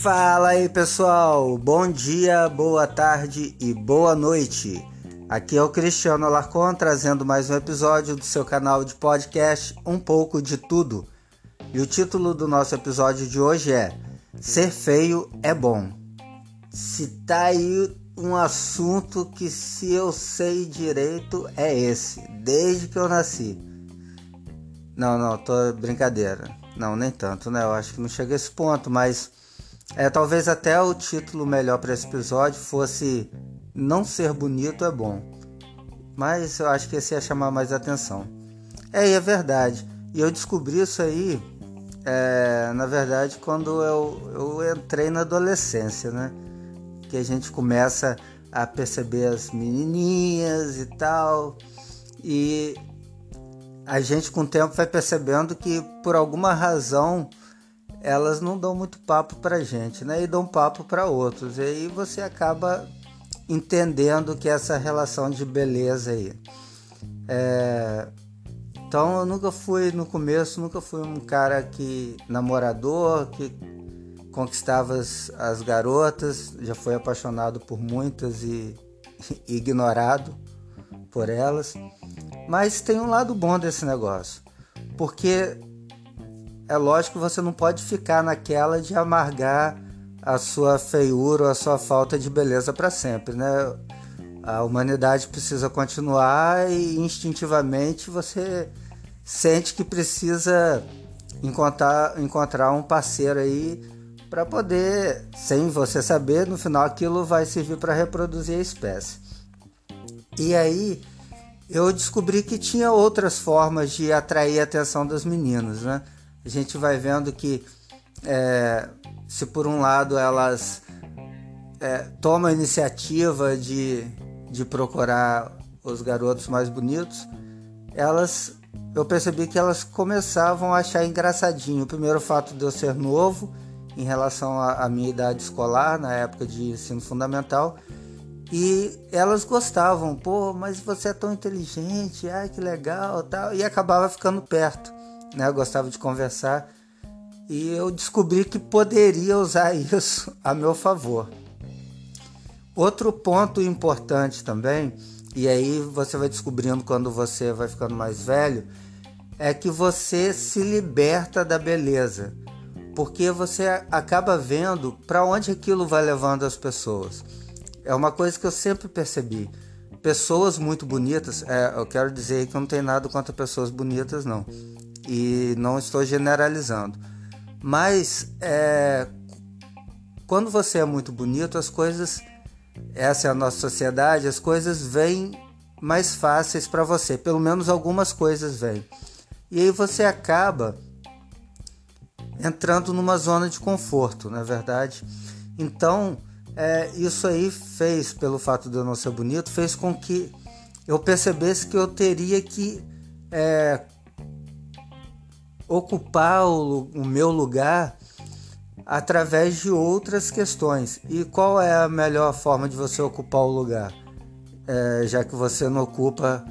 Fala aí pessoal, bom dia, boa tarde e boa noite. Aqui é o Cristiano Alarcon trazendo mais um episódio do seu canal de podcast Um pouco de Tudo. E o título do nosso episódio de hoje é Ser feio é bom. Se tá aí um assunto que se eu sei direito é esse, desde que eu nasci. Não, não, tô brincadeira. Não, nem tanto, né? Eu acho que não chega a esse ponto, mas é talvez até o título melhor para esse episódio fosse Não ser bonito é bom. Mas eu acho que esse ia chamar mais atenção. É, e é verdade. E eu descobri isso aí, é, na verdade, quando eu, eu entrei na adolescência, né? Que a gente começa a perceber as menininhas e tal. E a gente com o tempo vai percebendo que por alguma razão elas não dão muito papo pra gente, né? E dão papo para outros. E aí você acaba entendendo que essa relação de beleza aí. É... Então eu nunca fui no começo, nunca fui um cara que namorador, que conquistava as, as garotas, já fui apaixonado por muitas e ignorado por elas. Mas tem um lado bom desse negócio, porque é lógico que você não pode ficar naquela de amargar a sua feiura ou a sua falta de beleza para sempre, né? A humanidade precisa continuar e instintivamente você sente que precisa encontrar, encontrar um parceiro aí para poder, sem você saber, no final aquilo vai servir para reproduzir a espécie. E aí eu descobri que tinha outras formas de atrair a atenção das meninas, né? A gente vai vendo que é, se por um lado elas é, tomam a iniciativa de, de procurar os garotos mais bonitos, elas eu percebi que elas começavam a achar engraçadinho. O primeiro fato de eu ser novo em relação à minha idade escolar, na época de ensino fundamental, e elas gostavam, pô, mas você é tão inteligente, ai que legal, tal, e acabava ficando perto, né? Eu gostava de conversar e eu descobri que poderia usar isso a meu favor. Outro ponto importante também, e aí você vai descobrindo quando você vai ficando mais velho, é que você se liberta da beleza, porque você acaba vendo para onde aquilo vai levando as pessoas. É uma coisa que eu sempre percebi. Pessoas muito bonitas, é, eu quero dizer que não tenho nada contra pessoas bonitas, não. E não estou generalizando. Mas é, quando você é muito bonito, as coisas, essa é a nossa sociedade, as coisas vêm mais fáceis para você. Pelo menos algumas coisas vêm. E aí você acaba entrando numa zona de conforto, na é verdade. Então, é, isso aí fez, pelo fato de eu não ser bonito, fez com que eu percebesse que eu teria que é, ocupar o, o meu lugar através de outras questões. E qual é a melhor forma de você ocupar o lugar? É, já que você não ocupa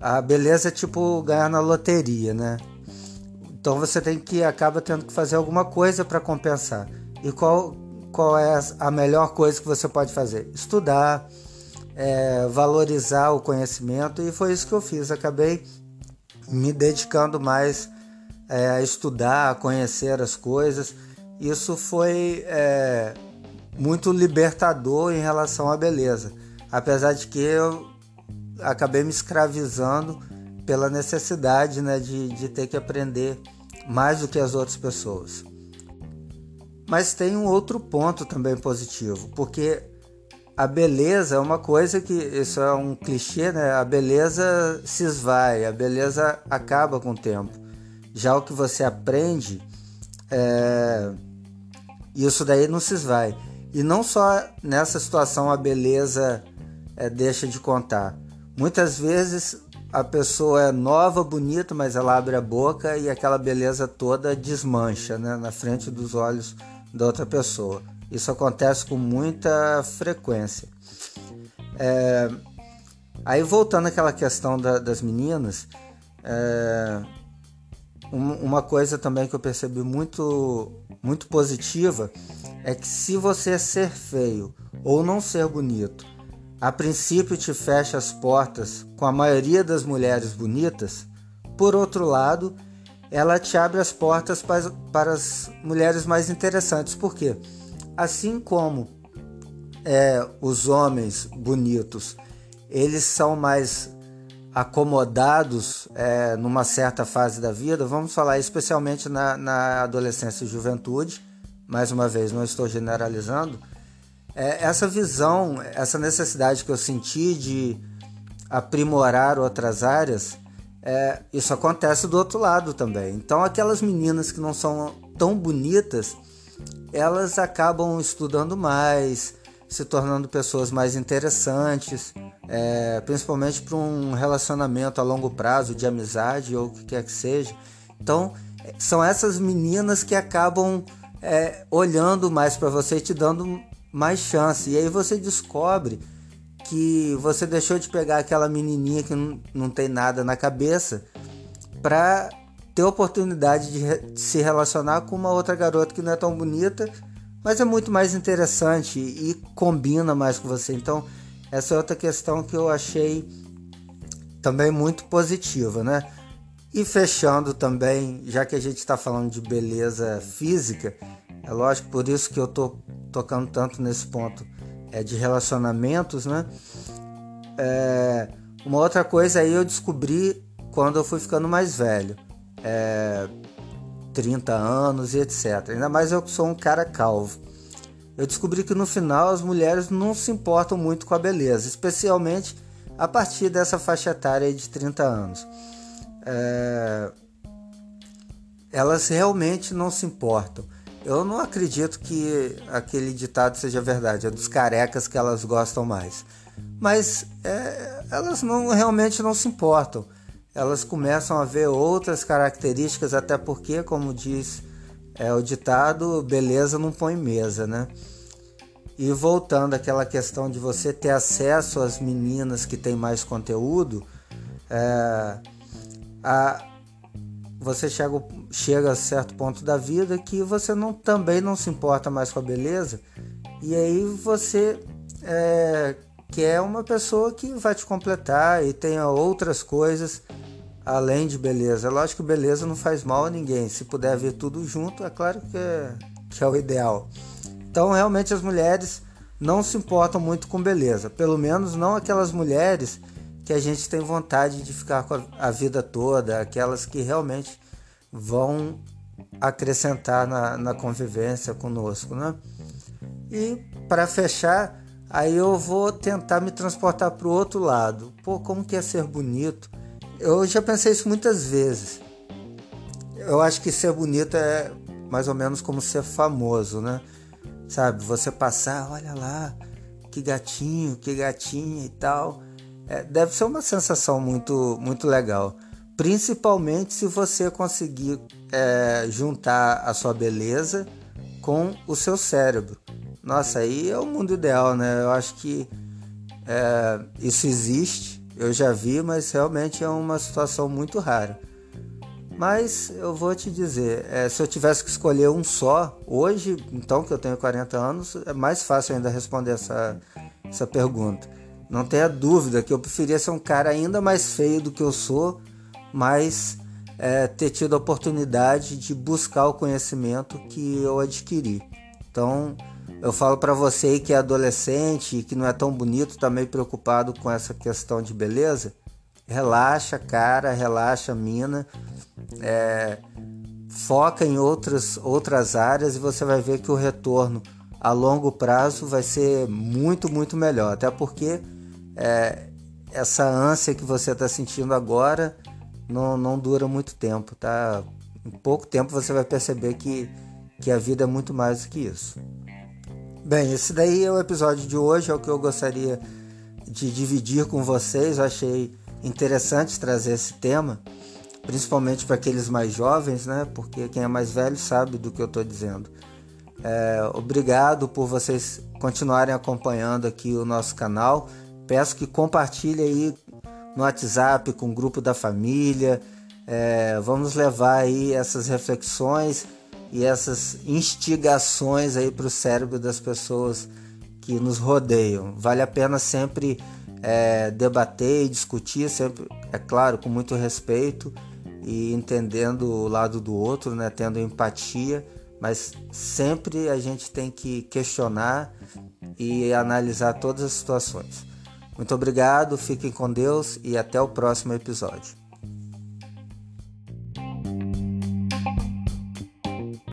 a beleza é tipo ganhar na loteria, né? Então você tem que acaba tendo que fazer alguma coisa para compensar. E qual qual é a melhor coisa que você pode fazer? Estudar, é, valorizar o conhecimento e foi isso que eu fiz. Acabei me dedicando mais é, estudar, a conhecer as coisas. Isso foi é, muito libertador em relação à beleza, apesar de que eu acabei me escravizando pela necessidade né, de, de ter que aprender mais do que as outras pessoas. Mas tem um outro ponto também positivo, porque a beleza é uma coisa que, isso é um clichê, né? A beleza se esvai, a beleza acaba com o tempo. Já o que você aprende, é... isso daí não se esvai. E não só nessa situação a beleza é, deixa de contar. Muitas vezes a pessoa é nova, bonita, mas ela abre a boca e aquela beleza toda desmancha né? na frente dos olhos da outra pessoa. Isso acontece com muita frequência. É, aí voltando àquela questão da, das meninas, é, uma coisa também que eu percebi muito, muito positiva é que se você ser feio ou não ser bonito, a princípio te fecha as portas com a maioria das mulheres bonitas, por outro lado, ela te abre as portas para, para as mulheres mais interessantes. Por quê? Assim como é, os homens bonitos, eles são mais acomodados é, numa certa fase da vida, vamos falar especialmente na, na adolescência e juventude, mais uma vez, não estou generalizando, é, essa visão, essa necessidade que eu senti de aprimorar outras áreas, é, isso acontece do outro lado também. Então, aquelas meninas que não são tão bonitas, elas acabam estudando mais, se tornando pessoas mais interessantes, é, principalmente para um relacionamento a longo prazo, de amizade ou o que quer que seja. Então, são essas meninas que acabam é, olhando mais para você e te dando mais chance. E aí você descobre que você deixou de pegar aquela menininha que não, não tem nada na cabeça para ter oportunidade de, re de se relacionar com uma outra garota que não é tão bonita, mas é muito mais interessante e combina mais com você. Então, essa é outra questão que eu achei também muito positiva, né? E fechando também, já que a gente está falando de beleza física, é lógico por isso que eu tô tocando tanto nesse ponto é de relacionamentos, né? É, uma outra coisa aí eu descobri quando eu fui ficando mais velho, é, 30 anos e etc. Ainda mais eu que sou um cara calvo. Eu descobri que no final as mulheres não se importam muito com a beleza, especialmente a partir dessa faixa etária de 30 anos. É, elas realmente não se importam. Eu não acredito que aquele ditado seja verdade, é dos carecas que elas gostam mais. Mas é, elas não realmente não se importam. Elas começam a ver outras características, até porque, como diz é, o ditado, beleza não põe mesa, né? E voltando àquela questão de você ter acesso às meninas que têm mais conteúdo, é, a, você chega, chega a certo ponto da vida que você não, também não se importa mais com a beleza e aí você é, quer uma pessoa que vai te completar e tenha outras coisas além de beleza. Lógico que beleza não faz mal a ninguém. Se puder ver tudo junto, é claro que é, que é o ideal. Então, realmente, as mulheres não se importam muito com beleza. Pelo menos não aquelas mulheres que a gente tem vontade de ficar com a, vida toda, aquelas que realmente vão acrescentar na, na convivência conosco, né? E para fechar, aí eu vou tentar me transportar para o outro lado. Pô, como que é ser bonito? Eu já pensei isso muitas vezes. Eu acho que ser bonito é mais ou menos como ser famoso, né? Sabe, você passar, olha lá, que gatinho, que gatinha e tal. É, deve ser uma sensação muito, muito legal. Principalmente se você conseguir é, juntar a sua beleza com o seu cérebro. Nossa, aí é o mundo ideal, né? Eu acho que é, isso existe, eu já vi, mas realmente é uma situação muito rara. Mas eu vou te dizer, é, se eu tivesse que escolher um só, hoje, então que eu tenho 40 anos, é mais fácil ainda responder essa, essa pergunta. Não tenha dúvida que eu preferia ser um cara ainda mais feio do que eu sou, mas é, ter tido a oportunidade de buscar o conhecimento que eu adquiri. Então, eu falo para você que é adolescente e que não é tão bonito, tá meio preocupado com essa questão de beleza, relaxa, cara, relaxa, mina, é, foca em outras, outras áreas e você vai ver que o retorno a longo prazo vai ser muito, muito melhor. Até porque é, essa ânsia que você está sentindo agora não, não dura muito tempo, tá? Em pouco tempo você vai perceber que, que a vida é muito mais do que isso. Bem, esse daí é o episódio de hoje, é o que eu gostaria de dividir com vocês. Eu achei interessante trazer esse tema, principalmente para aqueles mais jovens, né? Porque quem é mais velho sabe do que eu estou dizendo. É, obrigado por vocês continuarem acompanhando aqui o nosso canal. Peço que compartilhe aí no WhatsApp com o grupo da família. É, vamos levar aí essas reflexões e essas instigações aí para o cérebro das pessoas que nos rodeiam. Vale a pena sempre é, debater e discutir, sempre, é claro, com muito respeito e entendendo o lado do outro, né, tendo empatia, mas sempre a gente tem que questionar e analisar todas as situações. Muito obrigado, fiquem com Deus e até o próximo episódio.